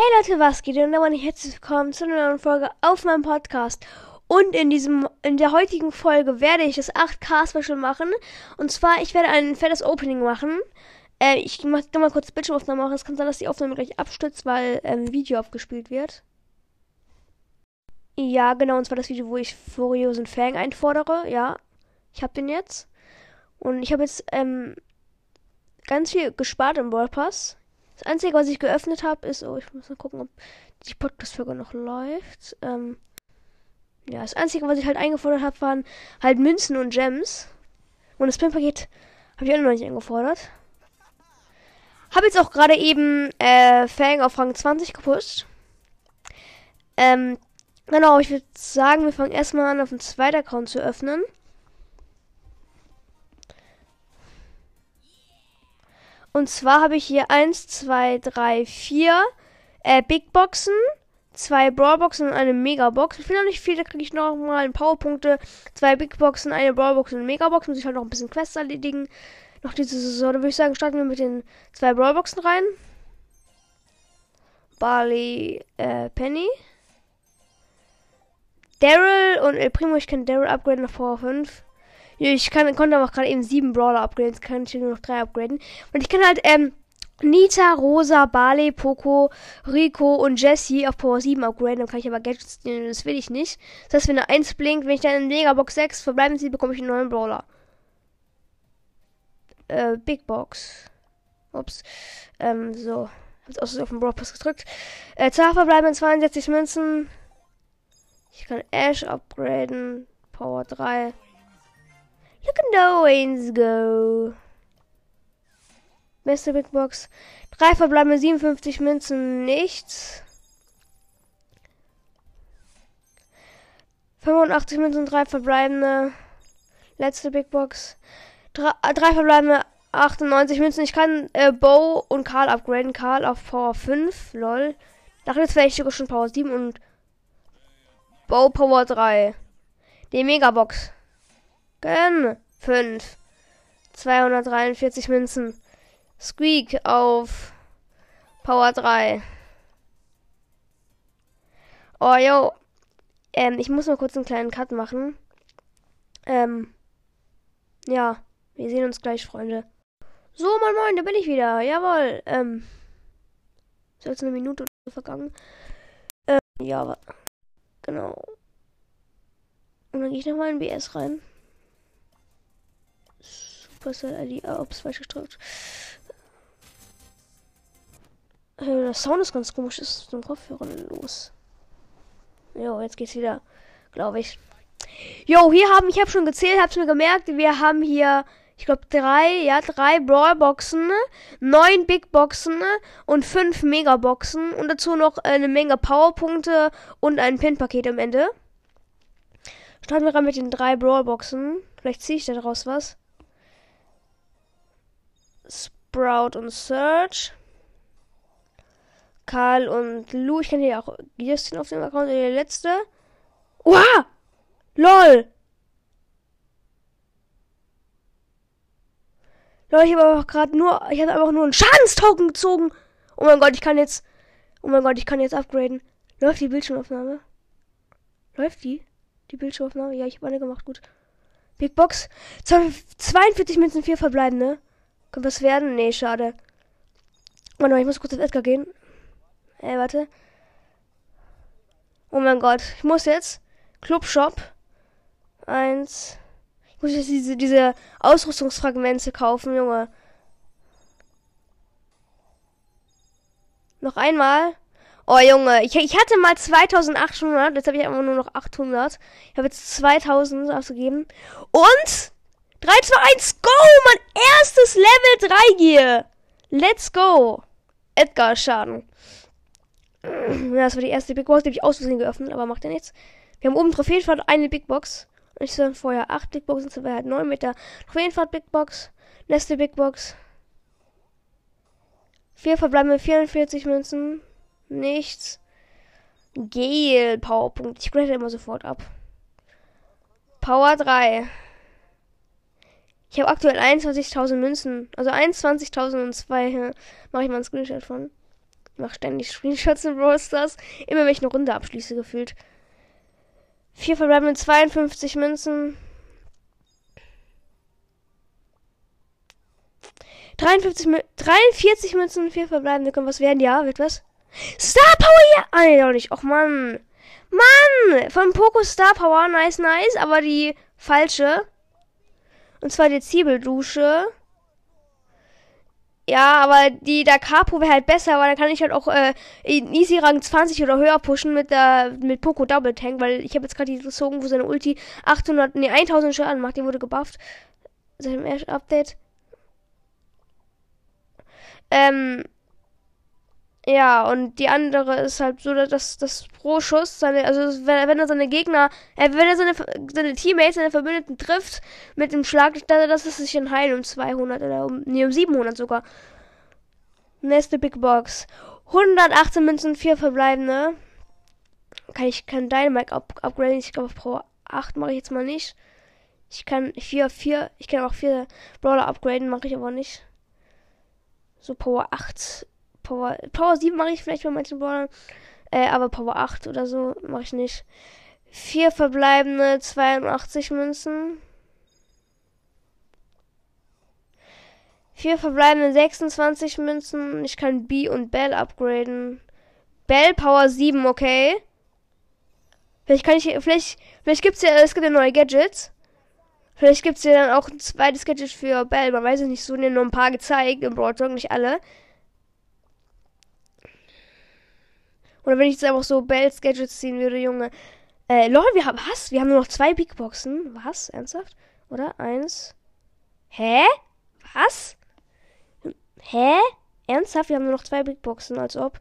Hey Leute, was geht? Und damit herzlich willkommen zu einer neuen Folge auf meinem Podcast. Und in diesem, in der heutigen Folge werde ich das 8K Special machen. Und zwar, ich werde ein fettes Opening machen. Äh, ich mach mal kurz Bildschirmaufnahme machen. Es kann sein, dass die Aufnahme gleich abstürzt, weil ähm, Video aufgespielt wird. Ja, genau, und zwar das Video, wo ich Furiosen Fang einfordere. Ja, ich habe den jetzt. Und ich habe jetzt ähm, ganz viel gespart im World Pass. Das Einzige, was ich geöffnet habe, ist, oh, ich muss mal gucken, ob die Podcast-Folge noch läuft. Ähm, ja, das Einzige, was ich halt eingefordert habe, waren halt Münzen und Gems. Und das Pin-Paket habe ich auch noch nicht eingefordert. Habe jetzt auch gerade eben äh, Fang auf Rang 20 gepusht. Ähm, genau, ich würde sagen, wir fangen erstmal an, auf den zweiten Account zu öffnen. Und zwar habe ich hier 1, 2, 3, 4 äh, Big Boxen, zwei Brawlboxen und eine Megabox. Ich will noch nicht viel, da kriege ich noch mal ein Powerpunkte. Zwei Big Boxen, eine Brawlbox und eine Megabox. Muss ich halt noch ein bisschen Quests erledigen. Noch diese Saison. Würde ich sagen, starten wir mit den zwei Brawlboxen rein. Barley, äh, Penny. Daryl und El Primo, ich kann Daryl upgraden auf Power 5. Ich kann, konnte aber auch gerade eben sieben Brawler upgraden. Jetzt kann ich nur noch drei upgraden. Und ich kann halt, ähm, Nita, Rosa, Barley, Poco, Rico und Jessie auf Power 7 upgraden. Dann kann ich aber Gadgets nehmen, das will ich nicht. Das heißt, wenn eine 1 blinkt, wenn ich dann in Megabox 6 verbleiben sie, bekomme ich einen neuen Brawler. Äh, Big Box. Ups. Ähm, so. Hab's auch so auf den Brawl Pass gedrückt. Äh, zwei verbleiben 62 Münzen. Ich kann Ash upgraden. Power 3. Look at wings go. Beste Big Box. Drei verbleibende 57 Münzen, nichts. 85 Münzen, drei verbleibende. Letzte Big Box. Drei, äh, drei verbleibende 98 Münzen. Ich kann äh, Bo und Karl upgraden. Karl auf Power 5. Lol. Nach jetzt wäre ich sogar schon Power 7 und Bo Power 3. Die Megabox. Gönn. 5. 243 Münzen. Squeak auf Power 3. Oh, yo. Ähm, ich muss mal kurz einen kleinen Cut machen. Ähm, ja. Wir sehen uns gleich, Freunde. So, moin moin, da bin ich wieder. Jawohl. Ähm, ist jetzt eine Minute vergangen. Ähm, ja, genau. Und dann gehe ich nochmal in BS rein. Supercell ID. Ah, ups, falsch gedrückt. Äh, der Sound ist ganz komisch. Ist mit dem Kopfhörer los? Jo, jetzt geht's wieder, glaube ich. Jo, hier haben, ich habe schon gezählt, hab's mir gemerkt, wir haben hier, ich glaube, drei, ja, drei Brawlboxen, neun Big Boxen und fünf Megaboxen und dazu noch eine Menge Powerpunkte und ein Pin-Paket am Ende. Starten wir ran mit den drei Brawlboxen. Vielleicht ziehe ich daraus was. Sprout und Search. Karl und Lou. Ich kenne hier auch Justin auf dem Account. Der letzte. Wow! LOL! Leute, ich habe aber gerade nur. Ich habe einfach nur einen Schadenstoken gezogen. Oh mein Gott, ich kann jetzt. Oh mein Gott, ich kann jetzt upgraden. Läuft die Bildschirmaufnahme? Läuft die? Die Bildschirmaufnahme? Ja, ich habe eine gemacht. Gut. Big Box. 42 Münzen, 4 verbleibende. Könnte was werden? Nee, schade. Warte ich muss kurz auf Edgar gehen. Ey, äh, warte. Oh mein Gott. Ich muss jetzt. Club Shop. Eins. Ich muss jetzt diese, diese Ausrüstungsfragmente kaufen, Junge. Noch einmal. Oh, Junge. Ich, ich hatte mal 2800. Jetzt habe ich einfach nur noch 800. Ich habe jetzt 2000 ausgegeben. Und 3, 2, 1, go! Mein erstes Level 3 Gear. Let's go. Edgar Schaden. Das war die erste Big Box, die habe ich aus Versehen geöffnet, aber macht ja nichts. Wir haben oben Trophäenfahrt eine Big Box. Und ich sage vorher 8 Big Boxen, wir halt 9 mit der Trophäenfahrt Big Box. Nächste Big Box. 4 verbleibende 44 Münzen. Nichts. Gale Powerpunkt. Ich grade immer sofort ab. Power 3. Ich habe aktuell 21.000 Münzen. Also 21.002. Mache ich mal einen Screenshot von. Ich mach ständig Screenshots in Brawl Stars. Immer wenn ich eine Runde abschließe, gefühlt. Vier verbleibende 52 Münzen. 53, 43 Münzen, vier verbleibende. Können was werden? Ja, wird was? Star Power, ja! Ah, nee, doch nicht. Och, Mann. Mann! Von Poco Star Power, nice, nice. Aber die falsche. Und zwar die Ziebeldusche. Ja, aber die der Capo wäre halt besser, weil dann kann ich halt auch äh, in Easy Rang 20 oder höher pushen mit der mit Poco Double Tank, weil ich habe jetzt gerade die gezogen, wo seine Ulti 800 nee 1000 Schaden macht, die wurde gebufft seit dem ersten Update. Ähm ja, und die andere ist halt so, dass das pro Schuss seine, also wenn, wenn er seine Gegner, äh, wenn er seine, seine Teammates, seine Verbündeten trifft mit dem Schlag, das ist sich in Heilen um 200 oder um, nee, um 700 sogar. Nächste Big Box. 118 Münzen, 4 verbleibende. Kann ich kann Dynamite up, upgraden. Ich glaube, Power 8 mache ich jetzt mal nicht. Ich kann 4 4, ich kann auch 4 Brawler upgraden, mache ich aber nicht. So Power 8 Power, Power 7 mache ich vielleicht bei manchen Brawlern. Äh, aber Power 8 oder so mache ich nicht. Vier verbleibende 82 Münzen. Vier verbleibende 26 Münzen. Ich kann B und Bell upgraden. Bell Power 7, okay. Vielleicht kann ich, vielleicht, vielleicht gibt's ja, es gibt ja neue Gadgets. Vielleicht gibt's ja dann auch ein zweites Gadget für Bell. Man weiß es nicht, so nur ein paar gezeigt im Broadtalk, nicht alle. Oder wenn ich jetzt einfach so Bells Gadgets ziehen würde, Junge. Äh, lol, wir haben, was? Wir haben nur noch zwei Big Boxen. Was? Ernsthaft? Oder? Eins. Hä? Was? Hä? Ernsthaft? Wir haben nur noch zwei Big Boxen, als ob.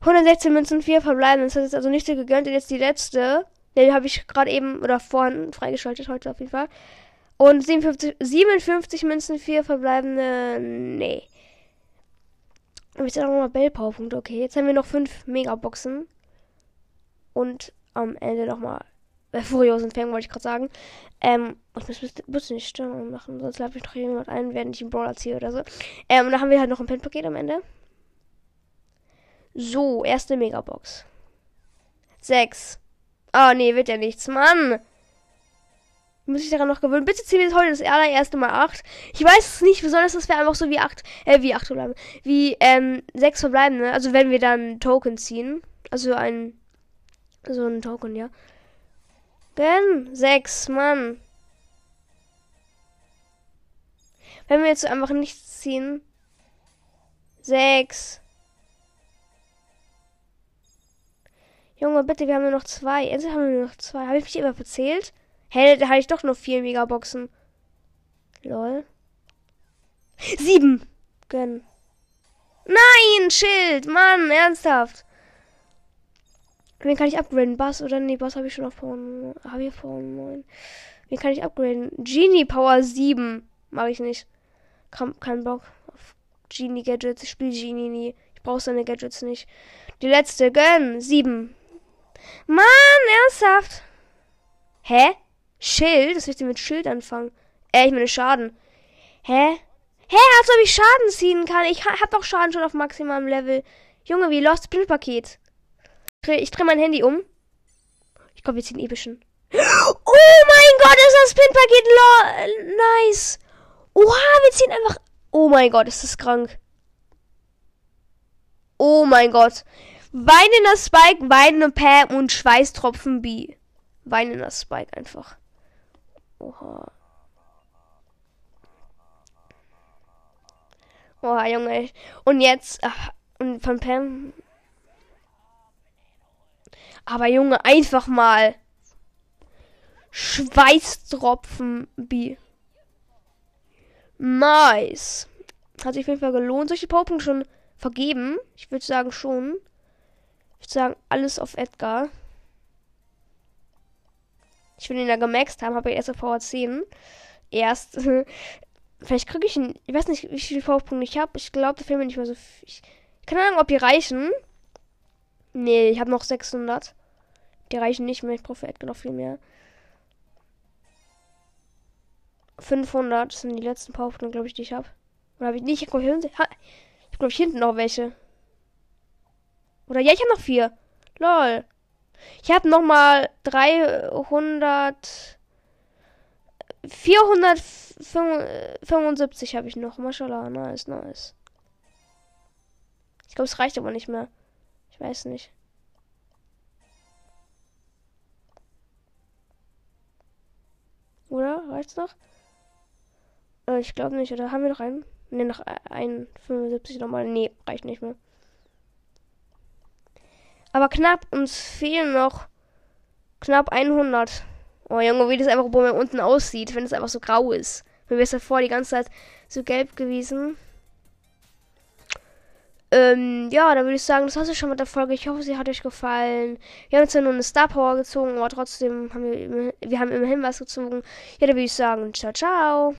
116 Münzen, 4 verbleiben. Das hat jetzt also nicht so gegönnt. Und jetzt die letzte. Die habe ich gerade eben oder vorhin freigeschaltet, heute auf jeden Fall. Und 57, 57 Münzen, 4 verbleibende. Nee. Aber jetzt auch nochmal Bell Powerpunkte. Okay, jetzt haben wir noch fünf Megaboxen. Und am Ende nochmal äh, Furiosen Fang, wollte ich gerade sagen. Ähm, ich muss bitte nicht Störung machen, sonst lade ich noch jemand ein, während ich einen Brawler ziehe oder so. Ähm, und dann haben wir halt noch ein Pen-Paket am Ende. So, erste Megabox. Sechs. Ah, nee, wird ja nichts. Mann! Muss ich daran noch gewöhnen. Bitte ziehen wir heute das allererste Mal 8. Ich weiß es nicht, besonders das wäre einfach so wie 8, äh, wie 8 verbleiben. Wie, ähm, 6 verbleibende. Also wenn wir dann Token ziehen. Also ein, so ein Token, ja. Denn 6, Mann. Wenn wir jetzt einfach nichts ziehen. 6. Junge, bitte, wir haben nur noch zwei. Jetzt haben wir nur noch zwei. Habe ich mich immer verzählt? Hä, da hatte ich doch nur vier Megaboxen. Lol. Sieben. Gönn. Nein, Schild. Mann, ernsthaft. Wen kann ich upgraden? Bass oder nee, Bass habe ich schon auf Power Habe ich Power 9. Wen kann ich upgraden? Genie Power 7. Mag ich nicht. Kein, kein Bock auf Genie Gadgets. Ich spiele Genie nie. Ich brauche seine Gadgets nicht. Die letzte, gönn. 7. Mann, ernsthaft. Hä? Schild? Das wird sie mit Schild anfangen. Äh, ich meine Schaden. Hä? Hä, als ob ich Schaden ziehen kann. Ich hab doch Schaden schon auf maximalem Level. Junge, wie Lost Print-Paket. Ich dreh, ich dreh mein Handy um. Ich glaube, wir ziehen epischen. Oh mein Gott, ist das Pin-Paket nice. Oha, wir ziehen einfach. Oh mein Gott, ist das krank. Oh mein Gott. Weinender Spike, weinende Pam und Schweißtropfen B. Weinender Spike einfach. Oha. Oha, Junge. Und jetzt. Ach, und von Pam. Aber Junge, einfach mal. Schweißtropfen B. Nice. Hat sich auf jeden Fall gelohnt. Solche Powerpunkte schon vergeben? Ich würde sagen schon. Ich würde sagen, alles auf Edgar. Ich will ihn ja gemaxt haben, habe ich erst auf Power 10. Erst. Vielleicht kriege ich ihn. Ich weiß nicht, wie viele Powerpunkte ich habe. Ich glaube, da fehlen mir nicht mehr so viel. Ich, keine Ahnung, ob die reichen. Nee, ich habe noch 600. Die reichen nicht mehr. Ich brauche Edgar noch viel mehr. 500 sind die letzten Powerpunkte, glaube ich, die ich habe. Oder habe ich nicht? Ich glaube, hier, ich hinten noch welche. Oder ja, ich habe noch vier. Lol. Ich habe noch mal 300... 475 habe ich noch. Mashallah. Nice, nice. Ich glaube, es reicht aber nicht mehr. Ich weiß nicht. Oder? Reicht's noch? Äh, ich glaube nicht. Oder haben wir noch einen? Ne, noch ein 75 nochmal. Nee, reicht nicht mehr. Aber knapp, uns fehlen noch knapp 100. Oh Junge, wie das einfach bei mir unten aussieht, wenn es einfach so grau ist. Mir wäre es davor die ganze Zeit so gelb gewesen. Ähm, ja, da würde ich sagen, das war's ja schon mit der Folge. Ich hoffe, sie hat euch gefallen. Wir haben zwar nur eine Star Power gezogen, aber trotzdem haben wir, wir haben immerhin was gezogen. Ja, da würde ich sagen, ciao, ciao.